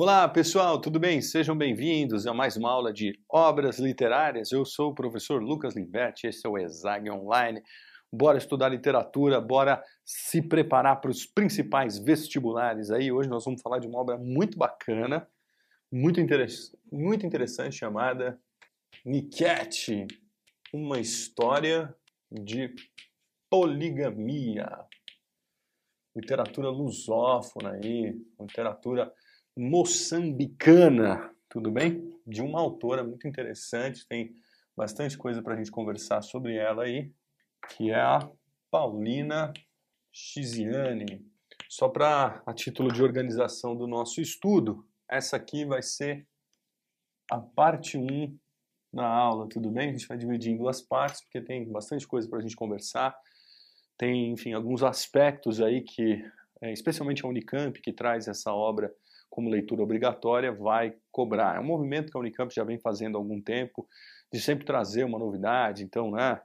Olá pessoal, tudo bem? Sejam bem-vindos a mais uma aula de obras literárias. Eu sou o professor Lucas Limberti, esse é o ESAG Online. Bora estudar literatura, bora se preparar para os principais vestibulares aí. Hoje nós vamos falar de uma obra muito bacana, muito, interess muito interessante, chamada Niket, uma história de poligamia. Literatura lusófona aí, literatura moçambicana, tudo bem? De uma autora muito interessante, tem bastante coisa para a gente conversar sobre ela aí, que é a Paulina Chiziane. Só para a título de organização do nosso estudo, essa aqui vai ser a parte 1 da aula, tudo bem? A gente vai dividir em duas partes, porque tem bastante coisa para a gente conversar. Tem, enfim, alguns aspectos aí que, é, especialmente a Unicamp, que traz essa obra como leitura obrigatória, vai cobrar. É um movimento que a Unicamp já vem fazendo há algum tempo, de sempre trazer uma novidade, então, né,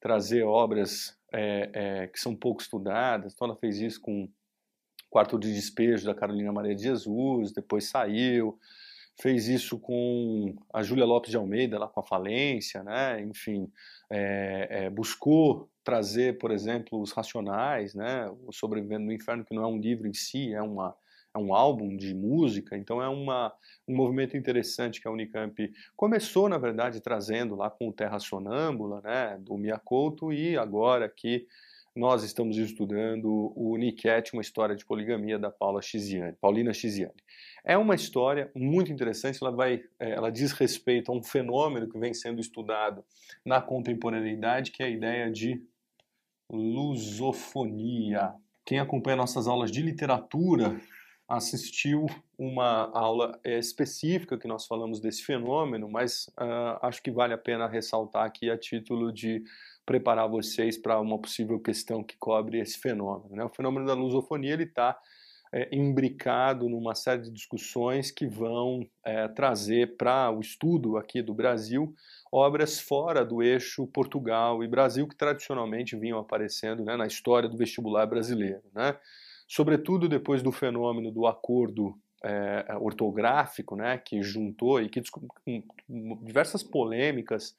trazer obras é, é, que são pouco estudadas. Então, ela fez isso com Quarto de Despejo da Carolina Maria de Jesus, depois saiu, fez isso com a Júlia Lopes de Almeida, lá com a Falência, né? enfim, é, é, buscou trazer, por exemplo, os Racionais, né? o Sobrevivendo no Inferno, que não é um livro em si, é uma é um álbum de música, então é uma, um movimento interessante que a Unicamp começou, na verdade, trazendo lá com o Terra Sonâmbula, né, do Miyakoto, e agora que nós estamos estudando o Niket, uma história de poligamia da Paula Chiziane, Paulina Chiziane. É uma história muito interessante, ela, vai, é, ela diz respeito a um fenômeno que vem sendo estudado na contemporaneidade, que é a ideia de lusofonia. Quem acompanha nossas aulas de literatura assistiu uma aula eh, específica que nós falamos desse fenômeno, mas uh, acho que vale a pena ressaltar aqui a título de preparar vocês para uma possível questão que cobre esse fenômeno. Né? O fenômeno da lusofonia ele está é, imbricado numa série de discussões que vão é, trazer para o estudo aqui do Brasil obras fora do eixo Portugal e Brasil que tradicionalmente vinham aparecendo né, na história do vestibular brasileiro. Né? Sobretudo depois do fenômeno do acordo é, ortográfico, né, que juntou e que diversas polêmicas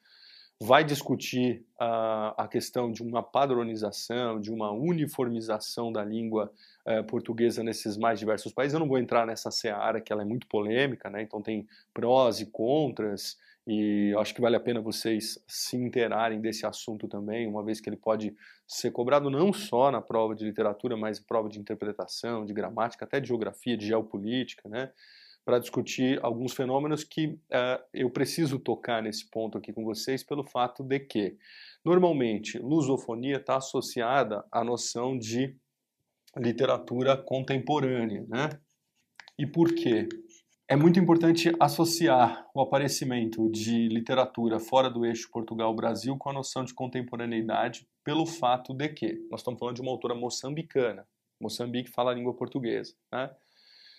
vai discutir a, a questão de uma padronização, de uma uniformização da língua é, portuguesa nesses mais diversos países. Eu não vou entrar nessa seara que ela é muito polêmica, né, então tem prós e contras, e acho que vale a pena vocês se interarem desse assunto também, uma vez que ele pode ser cobrado não só na prova de literatura, mas prova de interpretação, de gramática, até de geografia, de geopolítica, né? Para discutir alguns fenômenos que uh, eu preciso tocar nesse ponto aqui com vocês, pelo fato de que, normalmente, lusofonia está associada à noção de literatura contemporânea, né? E por quê? É muito importante associar o aparecimento de literatura fora do eixo Portugal-Brasil com a noção de contemporaneidade, pelo fato de que nós estamos falando de uma autora moçambicana. Moçambique fala a língua portuguesa. Né?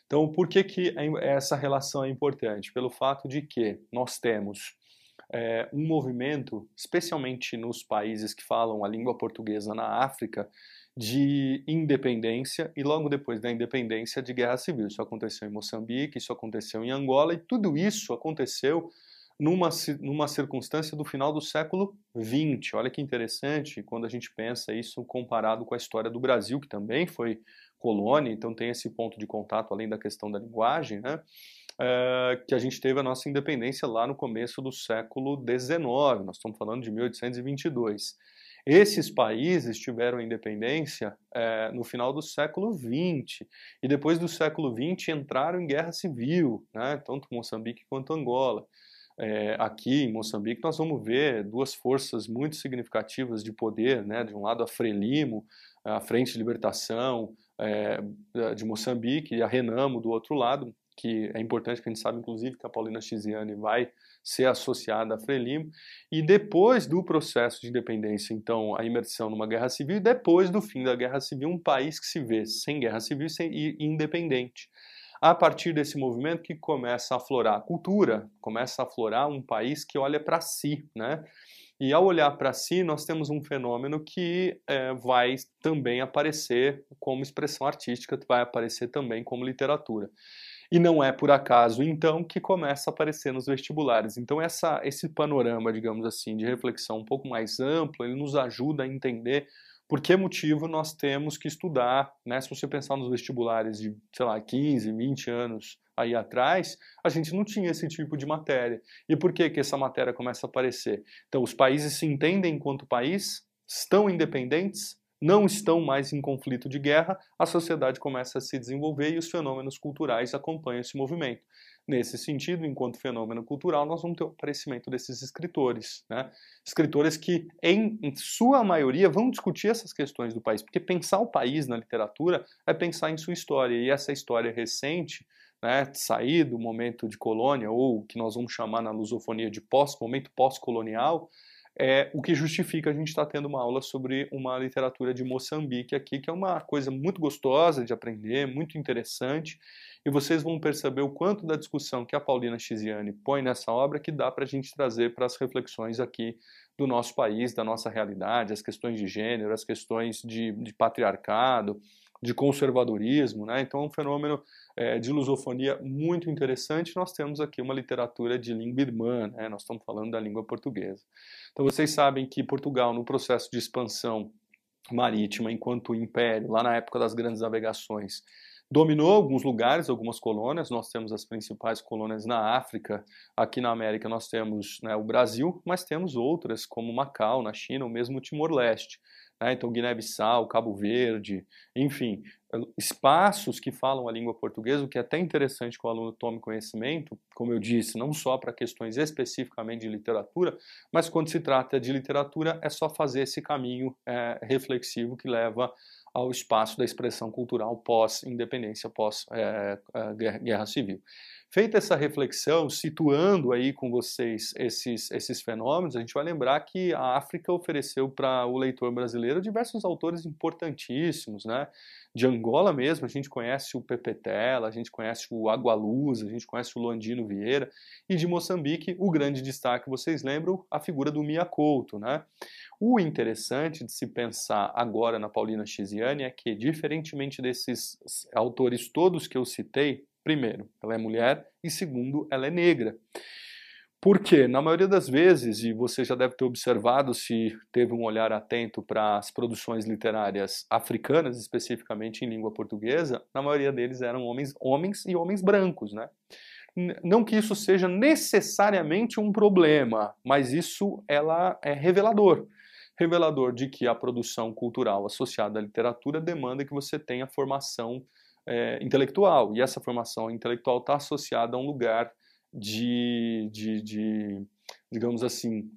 Então, por que, que essa relação é importante? Pelo fato de que nós temos é, um movimento, especialmente nos países que falam a língua portuguesa na África, de independência e logo depois da independência de guerra civil. Isso aconteceu em Moçambique, isso aconteceu em Angola e tudo isso aconteceu numa, numa circunstância do final do século XX. Olha que interessante quando a gente pensa isso comparado com a história do Brasil, que também foi colônia, então tem esse ponto de contato além da questão da linguagem, né? É, que a gente teve a nossa independência lá no começo do século XIX, nós estamos falando de 1822. Esses países tiveram independência é, no final do século XX e depois do século XX entraram em guerra civil, né, tanto Moçambique quanto Angola. É, aqui em Moçambique nós vamos ver duas forças muito significativas de poder, né, de um lado a Frelimo, a Frente de Libertação é, de Moçambique, e a Renamo do outro lado, que é importante que a gente sabe, inclusive, que a Paulina Chiziane vai ser associada a Frelimo, e depois do processo de independência, então, a imersão numa guerra civil, e depois do fim da guerra civil, um país que se vê sem guerra civil e independente. A partir desse movimento que começa a aflorar a cultura, começa a aflorar um país que olha para si, né? E ao olhar para si, nós temos um fenômeno que é, vai também aparecer como expressão artística, vai aparecer também como literatura. E não é por acaso, então, que começa a aparecer nos vestibulares. Então, essa, esse panorama, digamos assim, de reflexão um pouco mais amplo, ele nos ajuda a entender por que motivo nós temos que estudar, né? Se você pensar nos vestibulares de, sei lá, 15, 20 anos aí atrás, a gente não tinha esse tipo de matéria. E por que que essa matéria começa a aparecer? Então, os países se entendem enquanto país, estão independentes, não estão mais em conflito de guerra, a sociedade começa a se desenvolver e os fenômenos culturais acompanham esse movimento. Nesse sentido, enquanto fenômeno cultural, nós vamos ter o aparecimento desses escritores. Né? Escritores que, em, em, sua maioria, vão discutir essas questões do país, porque pensar o país na literatura é pensar em sua história, e essa história recente, né, sair do momento de colônia, ou o que nós vamos chamar na lusofonia de pós, momento pós-colonial, é o que justifica a gente estar tá tendo uma aula sobre uma literatura de Moçambique aqui, que é uma coisa muito gostosa de aprender, muito interessante, e vocês vão perceber o quanto da discussão que a Paulina Chiziane põe nessa obra que dá para a gente trazer para as reflexões aqui do nosso país, da nossa realidade, as questões de gênero, as questões de, de patriarcado, de conservadorismo, né? Então é um fenômeno é, de lusofonia muito interessante. Nós temos aqui uma literatura de língua irmã, né? Nós estamos falando da língua portuguesa. Então vocês sabem que Portugal, no processo de expansão marítima enquanto império, lá na época das grandes navegações, dominou alguns lugares, algumas colônias. Nós temos as principais colônias na África, aqui na América nós temos né, o Brasil, mas temos outras como Macau, na China, ou mesmo Timor-Leste. Né? Então, Guiné-Bissau, Cabo Verde, enfim, espaços que falam a língua portuguesa, o que é até interessante que o aluno tome conhecimento, como eu disse, não só para questões especificamente de literatura, mas quando se trata de literatura é só fazer esse caminho é, reflexivo que leva ao espaço da expressão cultural pós-independência, pós-guerra é, civil. Feita essa reflexão, situando aí com vocês esses, esses fenômenos, a gente vai lembrar que a África ofereceu para o leitor brasileiro diversos autores importantíssimos, né? De Angola mesmo, a gente conhece o Pepe Tela, a gente conhece o Agualuz, a gente conhece o Luandino Vieira, e de Moçambique, o grande destaque, vocês lembram, a figura do Mia Couto, né? O interessante de se pensar agora na Paulina Chiziane é que, diferentemente desses autores todos que eu citei, Primeiro, ela é mulher e segundo, ela é negra. Porque, na maioria das vezes, e você já deve ter observado se teve um olhar atento para as produções literárias africanas, especificamente em língua portuguesa, na maioria deles eram homens, homens e homens brancos, né? Não que isso seja necessariamente um problema, mas isso ela é revelador. Revelador de que a produção cultural associada à literatura demanda que você tenha formação é, intelectual. E essa formação intelectual está associada a um lugar de, de, de digamos assim,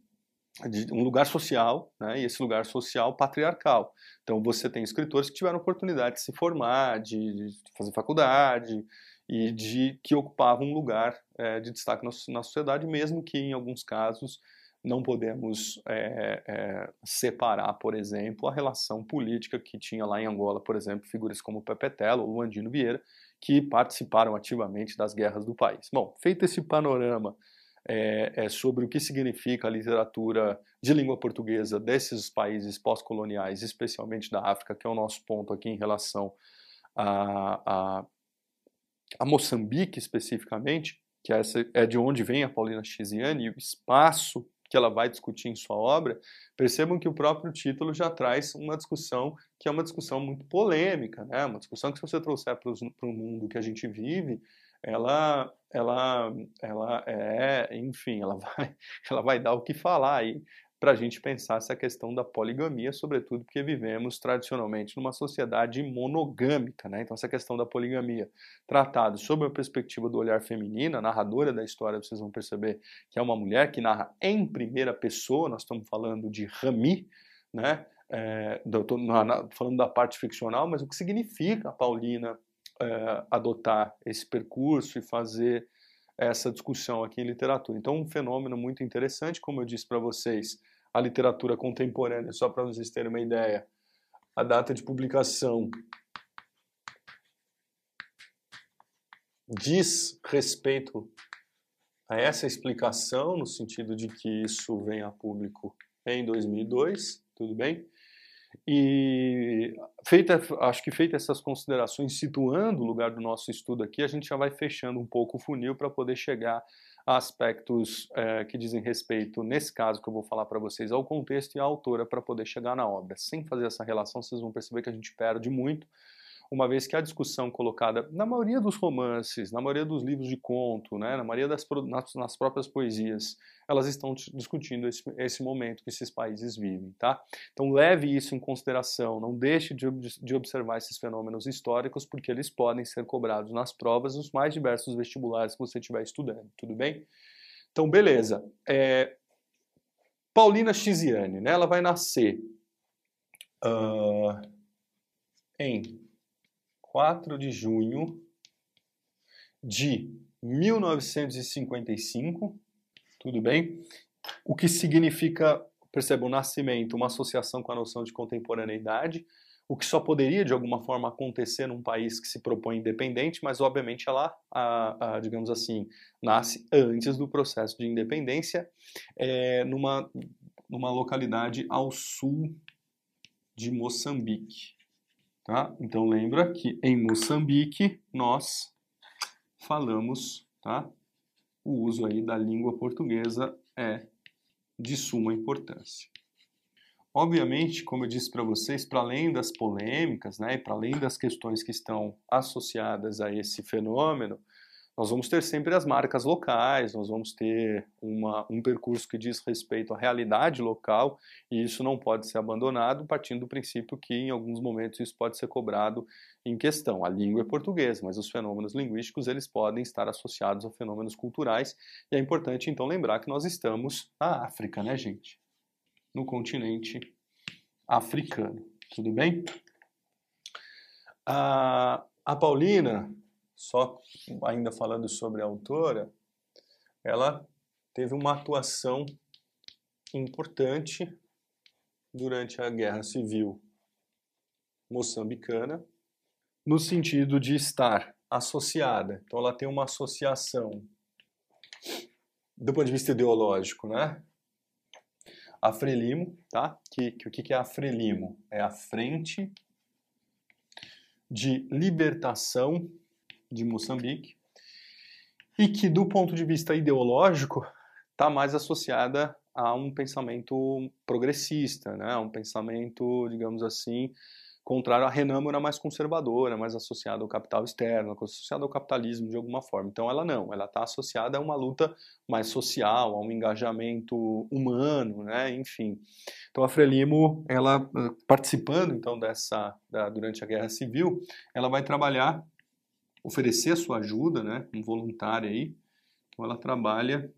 de um lugar social, né, e esse lugar social patriarcal. Então você tem escritores que tiveram oportunidade de se formar, de, de fazer faculdade e de que ocupavam um lugar é, de destaque na, na sociedade, mesmo que em alguns casos não podemos é, é, separar, por exemplo, a relação política que tinha lá em Angola, por exemplo, figuras como Pepe Telo ou Luandino Vieira, que participaram ativamente das guerras do país. Bom, feito esse panorama é, sobre o que significa a literatura de língua portuguesa desses países pós-coloniais, especialmente da África, que é o nosso ponto aqui em relação a, a, a Moçambique especificamente, que essa é de onde vem a Paulina Chiziane, e o espaço que ela vai discutir em sua obra, percebam que o próprio título já traz uma discussão que é uma discussão muito polêmica, né? Uma discussão que se você trouxer para o mundo que a gente vive, ela, ela, ela é, enfim, ela vai, ela vai dar o que falar aí para a gente pensar essa questão da poligamia, sobretudo porque vivemos tradicionalmente numa sociedade monogâmica, né? Então essa questão da poligamia, tratado sob a perspectiva do olhar feminino, a narradora da história, vocês vão perceber que é uma mulher que narra em primeira pessoa, nós estamos falando de Rami, né? É, falando da parte ficcional, mas o que significa a Paulina é, adotar esse percurso e fazer essa discussão aqui em literatura. Então, um fenômeno muito interessante, como eu disse para vocês, a literatura contemporânea, só para vocês terem uma ideia. A data de publicação diz respeito a essa explicação, no sentido de que isso vem a público em 2002, tudo bem? E feita, acho que feita essas considerações, situando o lugar do nosso estudo aqui, a gente já vai fechando um pouco o funil para poder chegar a aspectos é, que dizem respeito, nesse caso que eu vou falar para vocês, ao contexto e à autora para poder chegar na obra. Sem fazer essa relação, vocês vão perceber que a gente perde muito uma vez que a discussão colocada na maioria dos romances, na maioria dos livros de conto, né, na maioria das nas, nas próprias poesias, elas estão discutindo esse, esse, momento que esses países vivem, tá? Então leve isso em consideração, não deixe de, de observar esses fenômenos históricos, porque eles podem ser cobrados nas provas nos mais diversos vestibulares que você estiver estudando, tudo bem? Então, beleza. É, Paulina Chiziane, né, ela vai nascer uh, em 4 de junho de 1955, tudo bem? O que significa, perceba, o nascimento, uma associação com a noção de contemporaneidade, o que só poderia de alguma forma acontecer num país que se propõe independente, mas obviamente ela, a, a, digamos assim, nasce antes do processo de independência, é, numa, numa localidade ao sul de Moçambique. Tá? Então lembra que em Moçambique nós falamos, tá? O uso aí da língua portuguesa é de suma importância. Obviamente, como eu disse para vocês, para além das polêmicas, né, e para além das questões que estão associadas a esse fenômeno, nós vamos ter sempre as marcas locais, nós vamos ter uma, um percurso que diz respeito à realidade local e isso não pode ser abandonado partindo do princípio que em alguns momentos isso pode ser cobrado em questão. A língua é portuguesa, mas os fenômenos linguísticos eles podem estar associados a fenômenos culturais e é importante então lembrar que nós estamos na África, né, gente? No continente africano, tudo bem? A, a Paulina só ainda falando sobre a autora, ela teve uma atuação importante durante a Guerra Civil moçambicana, no sentido de estar associada. Então, ela tem uma associação do ponto de vista ideológico, né? A Frelimo, tá? Que, que, o que é a Frelimo? É a Frente de Libertação de Moçambique, e que, do ponto de vista ideológico, está mais associada a um pensamento progressista, né? um pensamento, digamos assim, contrário à renâmora mais conservadora, mais associada ao capital externo, associada ao capitalismo de alguma forma. Então ela não, ela está associada a uma luta mais social, a um engajamento humano, né? enfim. Então a Frelimo, ela participando então dessa, da, durante a Guerra Civil, ela vai trabalhar oferecer a sua ajuda, né, um voluntário aí. Então ela trabalha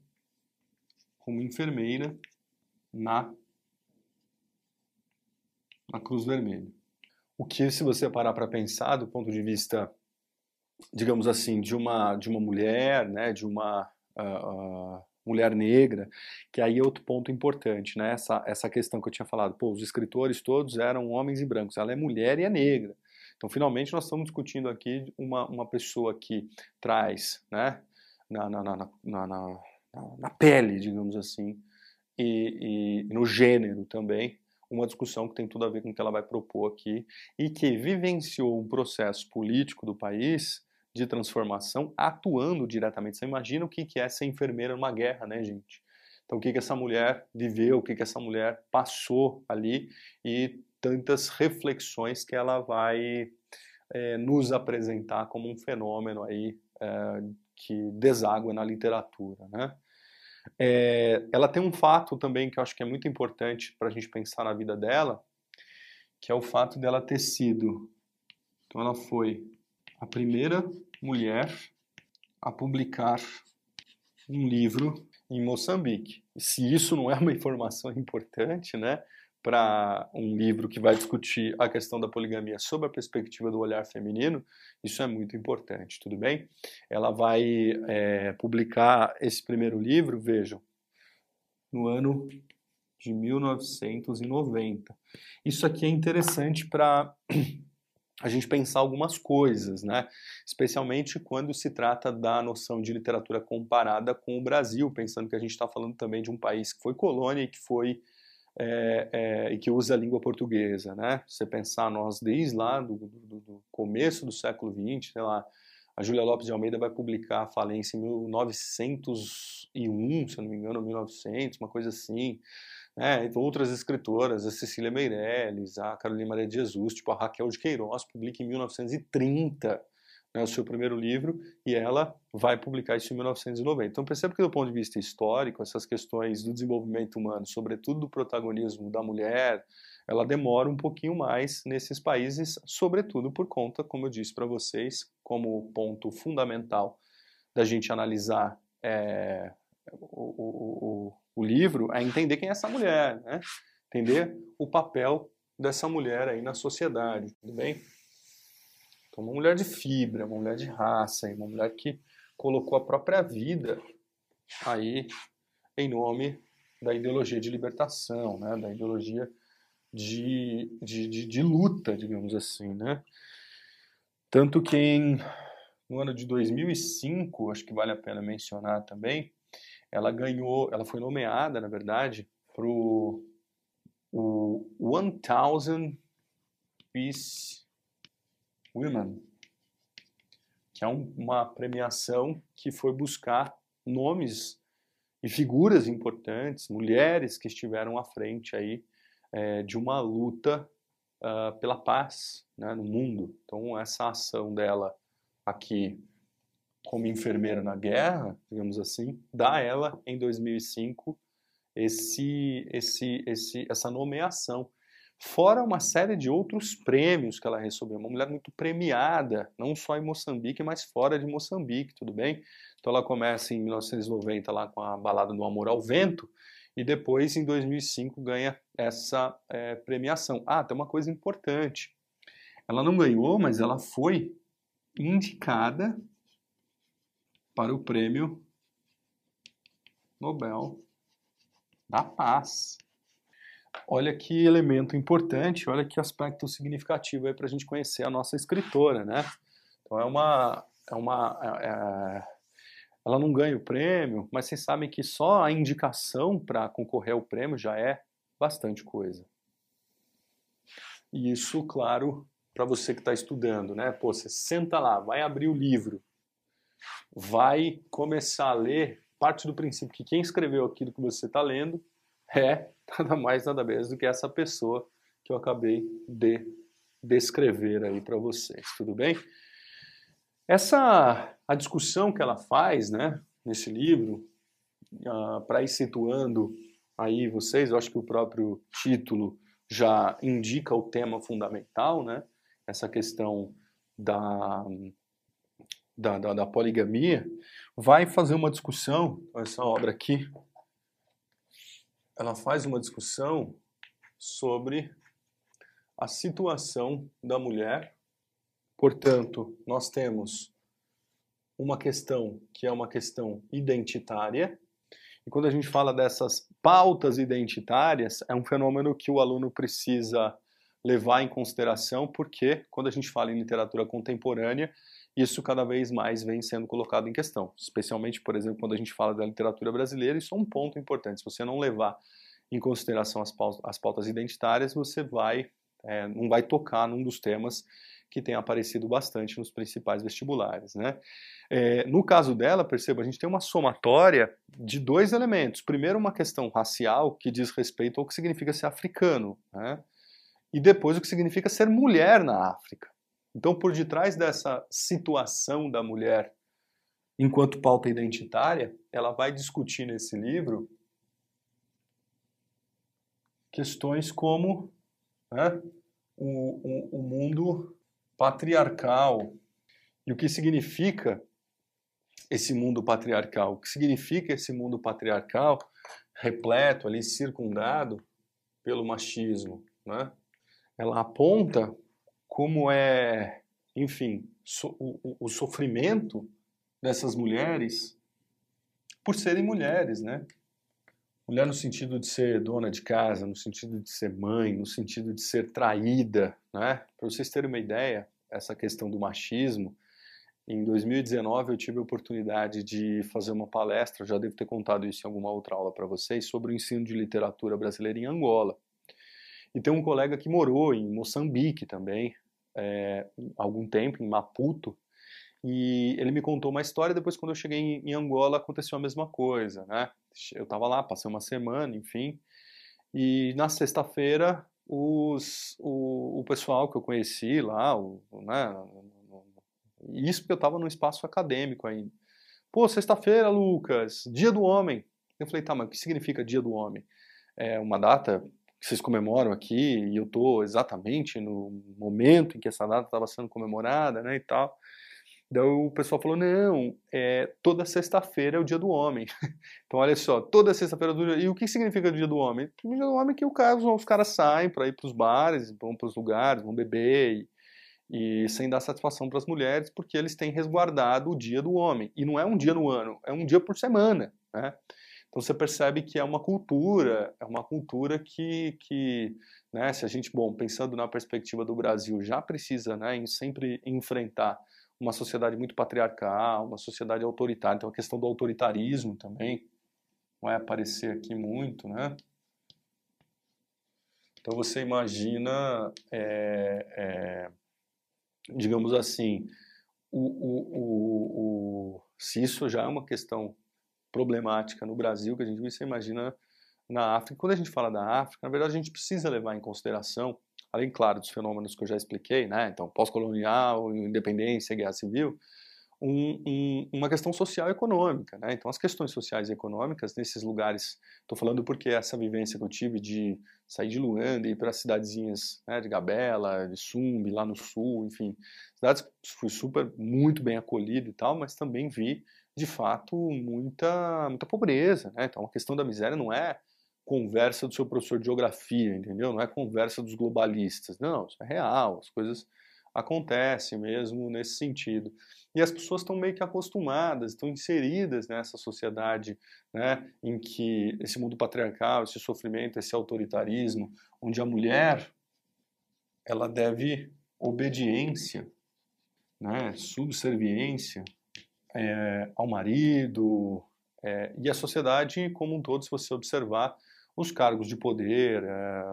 como enfermeira na na Cruz Vermelha. O que, se você parar para pensar, do ponto de vista, digamos assim, de uma de uma mulher, né, de uma uh, uh, mulher negra, que aí é outro ponto importante, né? Essa, essa questão que eu tinha falado, pô, os escritores todos eram homens e brancos, ela é mulher e é negra. Então, finalmente, nós estamos discutindo aqui uma, uma pessoa que traz né, na, na, na, na, na pele, digamos assim, e, e, no gênero também, uma discussão que tem tudo a ver com o que ela vai propor aqui e que vivenciou um processo político do país de transformação atuando diretamente. Você imagina o que é ser enfermeira numa guerra, né, gente? Então, o que, que essa mulher viveu, o que, que essa mulher passou ali e tantas reflexões que ela vai é, nos apresentar como um fenômeno aí é, que deságua na literatura, né? É, ela tem um fato também que eu acho que é muito importante para a gente pensar na vida dela, que é o fato dela ter sido, então ela foi a primeira mulher a publicar um livro em Moçambique. Se isso não é uma informação importante, né? Para um livro que vai discutir a questão da poligamia sob a perspectiva do olhar feminino, isso é muito importante, tudo bem? Ela vai é, publicar esse primeiro livro, vejam, no ano de 1990. Isso aqui é interessante para a gente pensar algumas coisas, né? Especialmente quando se trata da noção de literatura comparada com o Brasil, pensando que a gente está falando também de um país que foi colônia e que foi é, é, e que usa a língua portuguesa, né? Você pensar nós desde lá do, do, do começo do século XX, sei lá, a Júlia Lopes de Almeida vai publicar a falência em 1901, se eu não me engano, 1900, uma coisa assim. Né? Outras escritoras, a Cecília Meirelles, a Carolina Maria de Jesus, tipo a Raquel de Queiroz, publica em 1930 né, o seu primeiro livro e ela vai publicar isso em 1990. Então perceba que do ponto de vista histórico, essas questões do desenvolvimento humano, sobretudo do protagonismo da mulher, ela demora um pouquinho mais nesses países, sobretudo por conta, como eu disse para vocês, como ponto fundamental da gente analisar é, o, o, o, livro, é entender quem é essa mulher, né? entender o papel dessa mulher aí na sociedade, tudo bem? Então, uma mulher de fibra, uma mulher de raça, uma mulher que colocou a própria vida aí em nome da ideologia de libertação, né? da ideologia de, de, de, de luta, digamos assim, né? Tanto que em, no ano de 2005, acho que vale a pena mencionar também, ela ganhou, ela foi nomeada, na verdade, para o 1000 Peace Women, que é um, uma premiação que foi buscar nomes e figuras importantes, mulheres que estiveram à frente aí é, de uma luta uh, pela paz né, no mundo. Então essa ação dela aqui como enfermeira na guerra, digamos assim, dá ela em 2005 esse, esse, esse, essa nomeação. Fora uma série de outros prêmios que ela recebeu. Uma mulher muito premiada, não só em Moçambique, mas fora de Moçambique, tudo bem? Então ela começa em 1990 lá com a Balada do Amor ao Vento e depois em 2005 ganha essa é, premiação. Ah, tem uma coisa importante. Ela não ganhou, mas ela foi indicada para o prêmio Nobel da Paz. Olha que elemento importante, olha que aspecto significativo aí para a gente conhecer a nossa escritora, né? Então é uma, é uma, é, é, ela não ganha o prêmio, mas vocês sabem que só a indicação para concorrer ao prêmio já é bastante coisa. E isso, claro, para você que está estudando, né? Pô, você senta lá, vai abrir o livro, vai começar a ler, parte do princípio que quem escreveu aquilo que você está lendo é nada mais, nada menos do que essa pessoa que eu acabei de descrever aí para vocês, tudo bem? Essa a discussão que ela faz, né, nesse livro, uh, ah, para ir situando aí vocês, eu acho que o próprio título já indica o tema fundamental, né? Essa questão da da, da, da poligamia, vai fazer uma discussão, essa obra aqui, ela faz uma discussão sobre a situação da mulher. Portanto, nós temos uma questão que é uma questão identitária. E quando a gente fala dessas pautas identitárias, é um fenômeno que o aluno precisa levar em consideração, porque quando a gente fala em literatura contemporânea, isso cada vez mais vem sendo colocado em questão. Especialmente, por exemplo, quando a gente fala da literatura brasileira, isso é um ponto importante. Se você não levar em consideração as pautas, as pautas identitárias, você vai é, não vai tocar num dos temas que tem aparecido bastante nos principais vestibulares. Né? É, no caso dela, perceba, a gente tem uma somatória de dois elementos. Primeiro, uma questão racial que diz respeito ao que significa ser africano, né? e depois o que significa ser mulher na África. Então, por detrás dessa situação da mulher enquanto pauta identitária, ela vai discutir nesse livro questões como né, o, o, o mundo patriarcal e o que significa esse mundo patriarcal. O que significa esse mundo patriarcal repleto ali, circundado pelo machismo, né? Ela aponta como é, enfim, so, o, o sofrimento dessas mulheres por serem mulheres, né? Mulher no sentido de ser dona de casa, no sentido de ser mãe, no sentido de ser traída, né? Para vocês terem uma ideia, essa questão do machismo, Em 2019 eu tive a oportunidade de fazer uma palestra, já devo ter contado isso em alguma outra aula para vocês, sobre o ensino de literatura brasileira em Angola. E tem um colega que morou em Moçambique também, é, algum tempo, em Maputo, e ele me contou uma história, depois quando eu cheguei em, Angola aconteceu a mesma coisa, né? Eu estava lá, passei uma semana, enfim, e na sexta-feira os, o, o, pessoal que eu conheci lá, o, né, isso porque eu estava num espaço acadêmico ainda. Pô, sexta-feira, Lucas, dia do homem. Eu falei, tá, mas o que significa dia do homem? É uma data vocês comemoram aqui e eu estou exatamente no momento em que essa data estava sendo comemorada, né, e tal. Daí o pessoal falou, não, é, toda sexta-feira é o dia do homem. então olha só, toda sexta-feira é do dia... E o que significa o dia do homem? O dia do homem é que o cara, os caras saem para ir para os bares, vão para os lugares, vão beber e e sem dar satisfação para as mulheres, porque eles têm resguardado o dia do homem. E não é um dia no ano, é um dia por semana. Né? Então você percebe que é uma cultura, é uma cultura que, que né, se a gente, bom, pensando na perspectiva do Brasil, já precisa né, em sempre enfrentar uma sociedade muito patriarcal, uma sociedade autoritária, então a questão do autoritarismo também vai aparecer aqui muito, né? Então você imagina é, é, digamos assim, o, o, o, se isso já é uma questão problemática no Brasil, que a gente você imagina na África. Quando a gente fala da África, na verdade a gente precisa levar em consideração, além, claro, dos fenômenos que eu já expliquei, né? então pós-colonial, independência, guerra civil, um, um, uma questão social e econômica. Né? Então, as questões sociais e econômicas nesses lugares, estou falando porque essa vivência que eu tive de sair de Luanda e ir para cidadezinhas né, de Gabela, de Sumbi, lá no sul, enfim, cidades fui super, muito bem acolhido e tal, mas também vi, de fato, muita, muita pobreza. Né? Então, a questão da miséria não é conversa do seu professor de geografia, entendeu? Não é conversa dos globalistas. Não, isso é real, as coisas acontecem mesmo nesse sentido. E as pessoas estão meio que acostumadas, estão inseridas nessa sociedade né, em que esse mundo patriarcal, esse sofrimento, esse autoritarismo, onde a mulher ela deve obediência, né, subserviência é, ao marido, é, e a sociedade como um todo, se você observar os cargos de poder, é,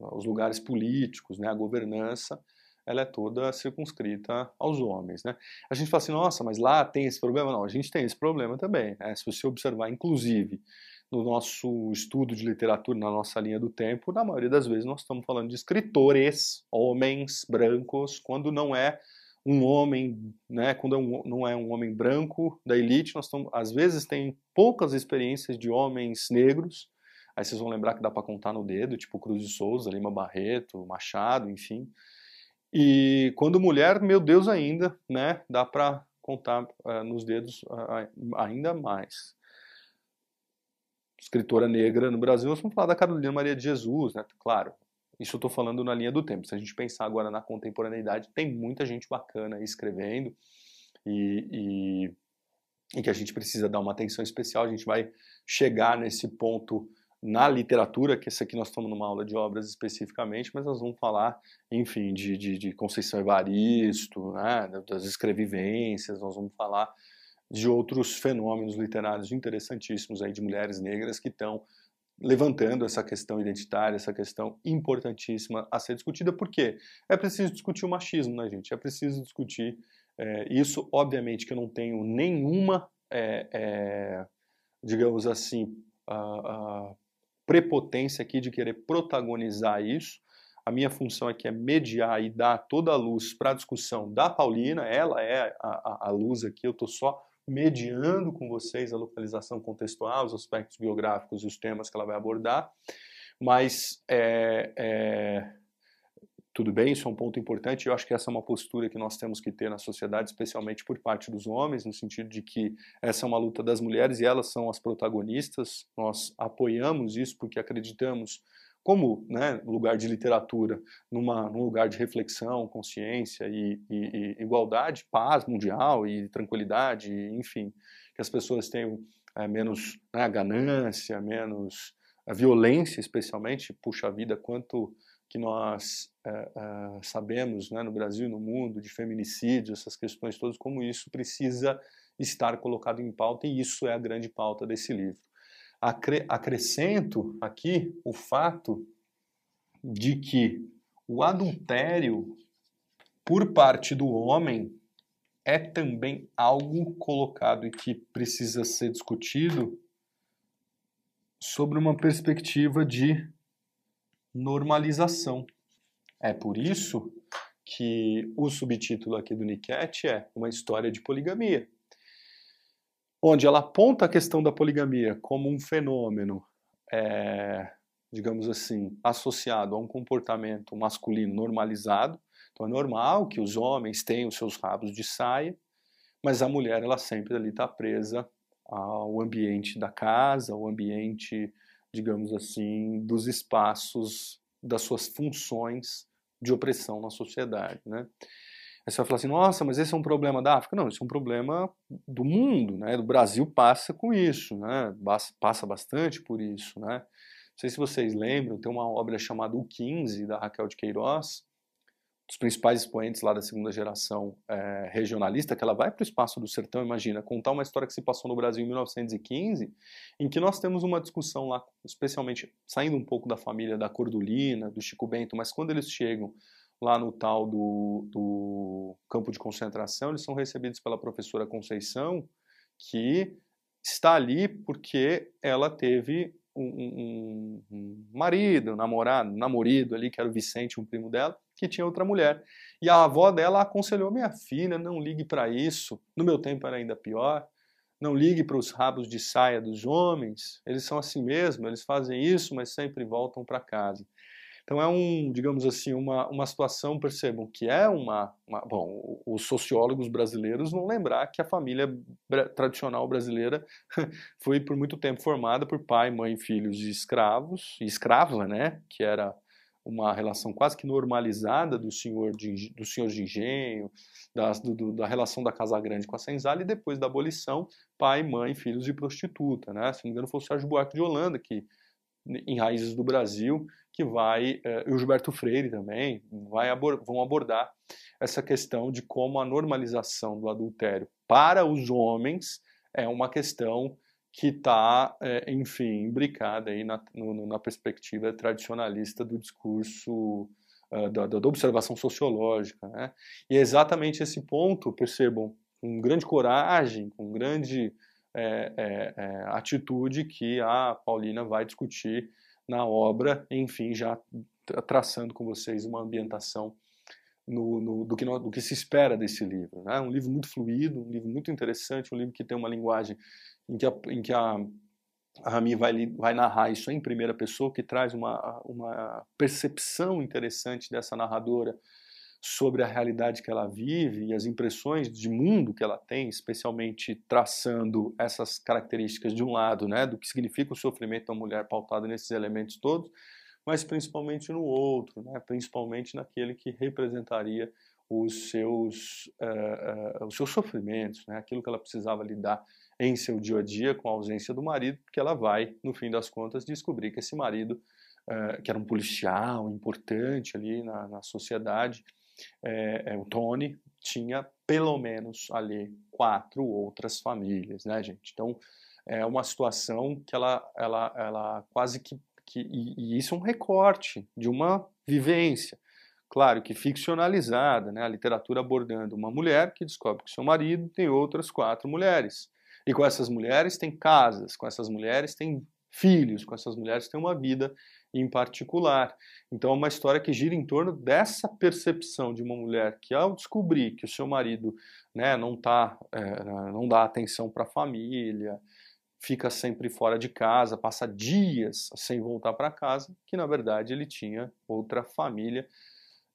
os lugares políticos, né, a governança, ela é toda circunscrita aos homens, né? A gente fala assim, nossa, mas lá tem esse problema? Não, a gente tem esse problema também, né? Se você observar, inclusive, no nosso estudo de literatura, na nossa linha do tempo, na maioria das vezes nós estamos falando de escritores, homens brancos, quando não é um homem, né, quando é um, não é um homem branco da elite, nós estamos, às vezes tem poucas experiências de homens negros, aí vocês vão lembrar que dá para contar no dedo, tipo Cruz de Souza, Lima Barreto, Machado, enfim, e quando mulher, meu Deus ainda, né? Dá para contar uh, nos dedos uh, ainda mais. Escritora negra no Brasil, nós vamos falar da Carolina Maria de Jesus, né? Claro, isso eu estou falando na linha do tempo. Se a gente pensar agora na contemporaneidade, tem muita gente bacana escrevendo e, e, e que a gente precisa dar uma atenção especial. A gente vai chegar nesse ponto na literatura, que esse aqui nós estamos numa aula de obras especificamente, mas nós vamos falar, enfim, de, de, de Conceição Evaristo, né, das escrevivências, nós vamos falar de outros fenômenos literários interessantíssimos aí de mulheres negras que estão levantando essa questão identitária, essa questão importantíssima a ser discutida, porque é preciso discutir o machismo, né, gente? É preciso discutir é, isso. Obviamente que eu não tenho nenhuma, é, é, digamos assim, prepotência aqui de querer protagonizar isso. A minha função aqui é mediar e dar toda a luz para a discussão da Paulina, ela é a, a, a luz aqui, eu estou só mediando com vocês a localização contextual, os aspectos biográficos e os temas que ela vai abordar, mas é, é, tudo bem, isso é um ponto importante. Eu acho que essa é uma postura que nós temos que ter na sociedade, especialmente por parte dos homens, no sentido de que essa é uma luta das mulheres e elas são as protagonistas. Nós apoiamos isso porque acreditamos, como né, lugar de literatura, numa, num lugar de reflexão, consciência e, e, e igualdade, paz mundial e tranquilidade, enfim, que as pessoas tenham é, menos né, ganância, menos violência, especialmente. Puxa vida, quanto que nós é, é, sabemos né, no Brasil e no mundo, de feminicídio, essas questões todas, como isso precisa estar colocado em pauta, e isso é a grande pauta desse livro. Acre acrescento aqui o fato de que o adultério por parte do homem é também algo colocado e que precisa ser discutido sobre uma perspectiva de normalização. É por isso que o subtítulo aqui do Niket é Uma História de Poligamia, onde ela aponta a questão da poligamia como um fenômeno, é, digamos assim, associado a um comportamento masculino normalizado. Então é normal que os homens tenham seus rabos de saia, mas a mulher ela sempre ali está presa ao ambiente da casa, ao ambiente digamos assim, dos espaços das suas funções de opressão na sociedade, né? Aí você vai falar assim, nossa, mas esse é um problema da África? Não, isso é um problema do mundo, né? Do Brasil passa com isso, né? Passa bastante por isso, né? Não sei se vocês lembram, tem uma obra chamada O 15, da Raquel de Queiroz, dos principais expoentes lá da segunda geração é, regionalista, que ela vai para o espaço do sertão, imagina, contar uma história que se passou no Brasil em 1915, em que nós temos uma discussão lá, especialmente saindo um pouco da família da Cordulina, do Chico Bento, mas quando eles chegam lá no tal do, do campo de concentração, eles são recebidos pela professora Conceição, que está ali porque ela teve um, um, um marido, um namorado, um namorido ali, que era o Vicente, um primo dela, que tinha outra mulher. E a avó dela aconselhou minha filha, não ligue para isso. No meu tempo era ainda pior. Não ligue para os rabos de saia dos homens. Eles são assim mesmo, eles fazem isso, mas sempre voltam para casa. Então é um, digamos assim, uma, uma situação, percebam, que é uma, uma, Bom, os sociólogos brasileiros vão lembrar que a família tradicional brasileira foi por muito tempo formada por pai, mãe, filhos e escravos, e escrava, né? Que era uma relação quase que normalizada do senhor de, do senhor de engenho, da, do, da relação da Casa Grande com a senzala, e depois da abolição, pai, mãe, filhos e prostituta. Né? Se não me engano, foi o Sérgio Buarque de Holanda, que, em Raízes do Brasil, que vai, eh, e o Gilberto Freire também, vai abor vão abordar essa questão de como a normalização do adultério para os homens é uma questão que está, é, enfim, imbricada aí na, no, na perspectiva tradicionalista do discurso uh, da, da, observação sociológica. Né? E é exatamente esse ponto, percebam, com grande coragem, com grande é, é, é, atitude que a Paulina vai discutir na obra, enfim, já traçando com vocês uma ambientação no, no, do, que, do, que, se espera desse livro. Né? Um livro muito fluido, um livro muito interessante, um livro que tem uma linguagem em que a, em que a, a Rami vai, vai narrar isso em primeira pessoa, que traz uma, uma percepção interessante dessa narradora sobre a realidade que ela vive e as impressões de mundo que ela tem, especialmente traçando essas características de um lado, né, do que significa o sofrimento da mulher pautado nesses elementos todos, mas principalmente no outro, né, principalmente naquele que representaria os seus, uh, uh, os seus sofrimentos, né, aquilo que ela precisava lidar em seu dia a dia com a ausência do marido, porque ela vai, no fim das contas, descobrir que esse marido, uh, que era um policial importante ali na, na sociedade, é, é, o Tony, tinha pelo menos ali quatro outras famílias, né, gente? Então, é uma situação que ela, ela, ela quase que, que e, e isso é um recorte de uma vivência claro que ficcionalizada, né? a literatura abordando uma mulher que descobre que seu marido tem outras quatro mulheres. E com essas mulheres tem casas, com essas mulheres tem filhos, com essas mulheres tem uma vida em particular. Então é uma história que gira em torno dessa percepção de uma mulher que ao descobrir que o seu marido né, não, tá, é, não dá atenção para a família, fica sempre fora de casa, passa dias sem voltar para casa, que na verdade ele tinha outra família,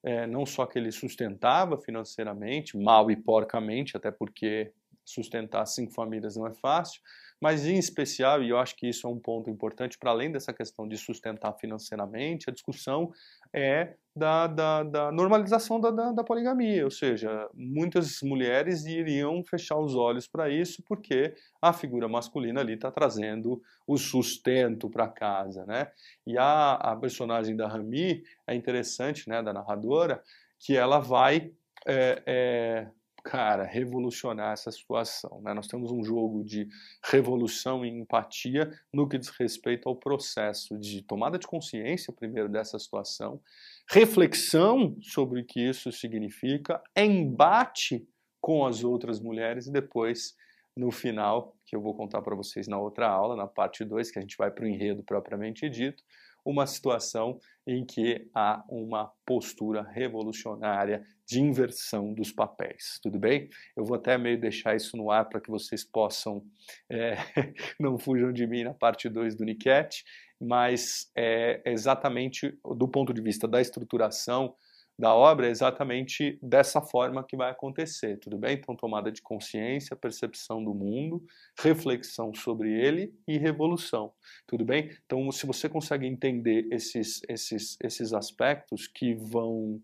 é, não só que ele sustentava financeiramente, mal e porcamente, até porque sustentar cinco famílias não é fácil, mas em especial, e eu acho que isso é um ponto importante, para além dessa questão de sustentar financeiramente, a discussão é da, da, da normalização da, da, da, poligamia, ou seja, muitas mulheres iriam fechar os olhos para isso porque a figura masculina ali está trazendo o sustento para casa, né? E a, a personagem da Rami é interessante, né, da narradora, que ela vai é, é, cara, revolucionar essa situação. Né? Nós temos um jogo de revolução e empatia no que diz respeito ao processo de tomada de consciência, primeiro, dessa situação, reflexão sobre o que isso significa, embate com as outras mulheres e depois, no final, que eu vou contar para vocês na outra aula, na parte 2, que a gente vai para o enredo propriamente dito, uma situação em que há uma postura revolucionária de inversão dos papéis, tudo bem? Eu vou até meio deixar isso no ar para que vocês possam, é, não fujam de mim na parte 2 do Niket, mas é exatamente do ponto de vista da estruturação da obra, é exatamente dessa forma que vai acontecer, tudo bem? Então, tomada de consciência, percepção do mundo, reflexão sobre ele e revolução, tudo bem? Então, se você consegue entender esses, esses, esses aspectos que vão,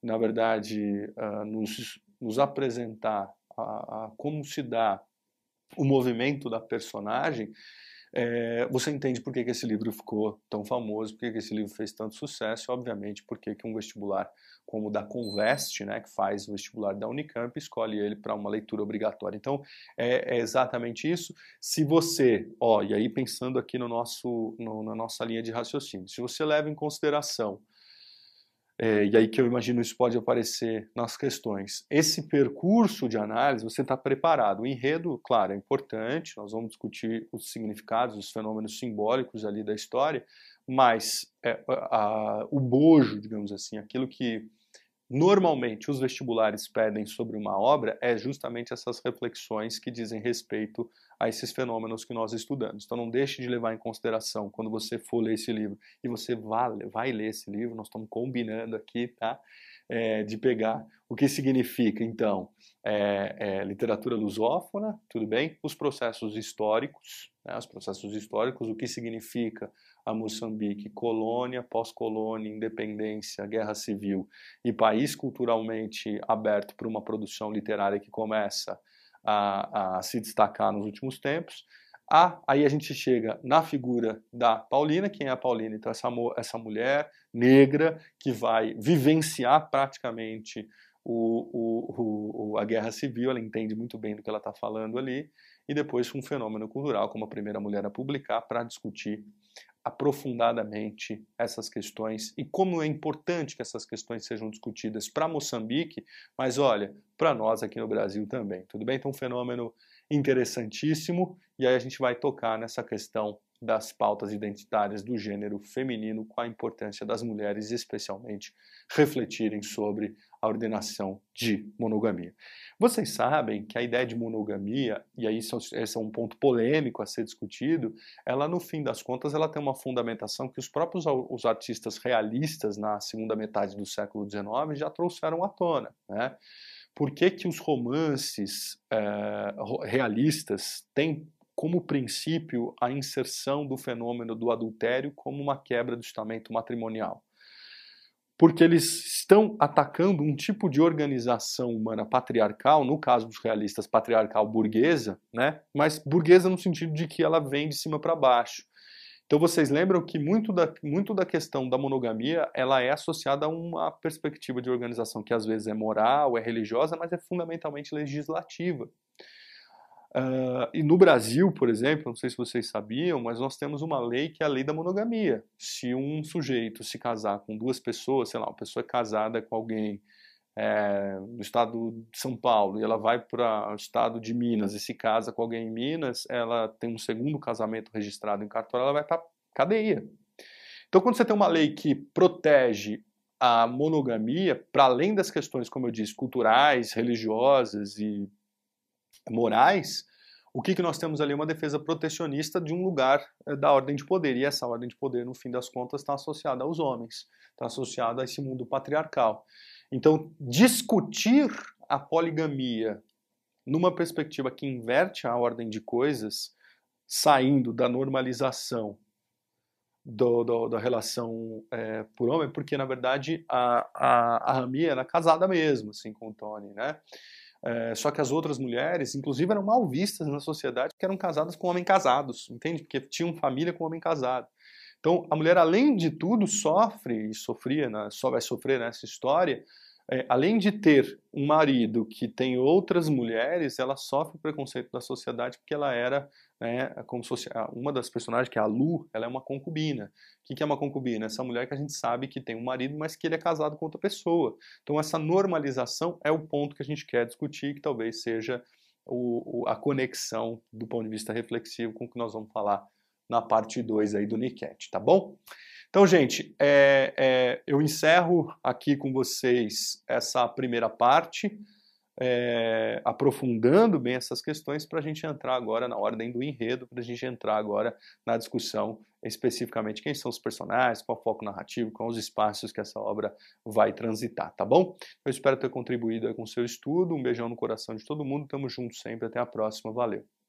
na verdade, uh, nos, nos apresentar a, a como se dá o movimento da personagem, é, você entende por que, que, esse livro ficou tão famoso, por que, que esse livro fez tanto sucesso, e obviamente por que, que um vestibular como o da Convest, né, que faz o vestibular da Unicamp, escolhe ele para uma leitura obrigatória. Então, é, é, exatamente isso. Se você, ó, e aí pensando aqui no nosso, no, na nossa linha de raciocínio, se você leva em consideração é, e aí que eu imagino isso pode aparecer nas questões. Esse percurso de análise, você está preparado. O enredo, claro, é importante, nós vamos discutir os significados, os fenômenos simbólicos ali da história, mas é, a, a, o bojo, digamos assim, aquilo que normalmente os vestibulares pedem sobre uma obra é justamente essas reflexões que dizem respeito a esses fenômenos que nós estudamos. Então não deixe de levar em consideração quando você for ler esse livro e você vai, vai ler esse livro, nós estamos combinando aqui, tá? É, de pegar o que significa, então, é, é, literatura lusófona, tudo bem? Os processos históricos, né? os processos históricos, o que significa a Moçambique, colônia, pós-colônia, independência, guerra civil e país culturalmente aberto para uma produção literária que começa a, a se destacar nos últimos tempos. Ah, aí a gente chega na figura da Paulina, quem é a Paulina? Então, essa, essa mulher negra que vai vivenciar praticamente o, o, o, a guerra civil, ela entende muito bem do que ela está falando ali, e depois um fenômeno cultural, como a primeira mulher a publicar, para discutir aprofundadamente essas questões e como é importante que essas questões sejam discutidas para Moçambique, mas olha, para nós aqui no Brasil também. Tudo bem? Então, um fenômeno interessantíssimo e aí a gente vai tocar nessa questão das pautas identitárias do gênero feminino, com a importância das mulheres, especialmente, refletirem sobre a ordenação de monogamia. Vocês sabem que a ideia de monogamia, e aí esse é um ponto polêmico a ser discutido, ela no fim das contas ela tem uma fundamentação que os próprios os artistas realistas na segunda metade do século XIX já trouxeram à tona. Né? Por que, que os romances é, realistas têm como princípio a inserção do fenômeno do adultério como uma quebra do estamento matrimonial? porque eles estão atacando um tipo de organização humana patriarcal, no caso dos realistas, patriarcal burguesa, né? mas burguesa no sentido de que ela vem de cima para baixo. Então vocês lembram que muito da, muito da questão da monogamia ela é associada a uma perspectiva de organização que às vezes é moral, é religiosa, mas é fundamentalmente legislativa. Uh, e no Brasil, por exemplo, não sei se vocês sabiam, mas nós temos uma lei que é a lei da monogamia. Se um sujeito se casar com duas pessoas, sei lá, uma pessoa é casada com alguém é, no estado de São Paulo e ela vai para o estado de Minas e se casa com alguém em Minas, ela tem um segundo casamento registrado em cartório, ela vai para cadeia. Então, quando você tem uma lei que protege a monogamia, para além das questões, como eu disse, culturais, religiosas e morais, o que, que nós temos ali? Uma defesa protecionista de um lugar eh, da ordem de poder. E essa ordem de poder, no fim das contas, está associada aos homens, está associada a esse mundo patriarcal. Então, discutir a poligamia numa perspectiva que inverte a ordem de coisas, saindo da normalização do, do, da relação é, por homem, porque na verdade a, a, a Rami era casada mesmo assim, com o Tony, né? É, só que as outras mulheres, inclusive, eram mal vistas na sociedade porque eram casadas com homens casados, entende? Porque tinham família com homem casado. Então, a mulher, além de tudo, sofre e sofria, né, só vai sofrer nessa história, é, além de ter um marido que tem outras mulheres, ela sofre o preconceito da sociedade porque ela era, né, como se fosse uma das personagens, que é a Lu, ela é uma concubina. O que é uma concubina? Essa mulher que a gente sabe que tem um marido, mas que ele é casado com outra pessoa. Então essa normalização é o ponto que a gente quer discutir, que talvez seja o, o, a conexão do ponto de vista reflexivo com o que nós vamos falar na parte 2 aí do Niket, tá bom? Então, gente, é, é, eu encerro aqui com vocês essa primeira parte, é, aprofundando bem essas questões para a gente entrar agora na ordem do enredo, para a gente entrar agora na discussão especificamente quem são os personagens, qual o foco narrativo, quais os espaços que essa obra vai transitar, tá bom? Eu espero ter contribuído com o seu estudo, um beijão no coração de todo mundo, tamo junto sempre, até a próxima, valeu!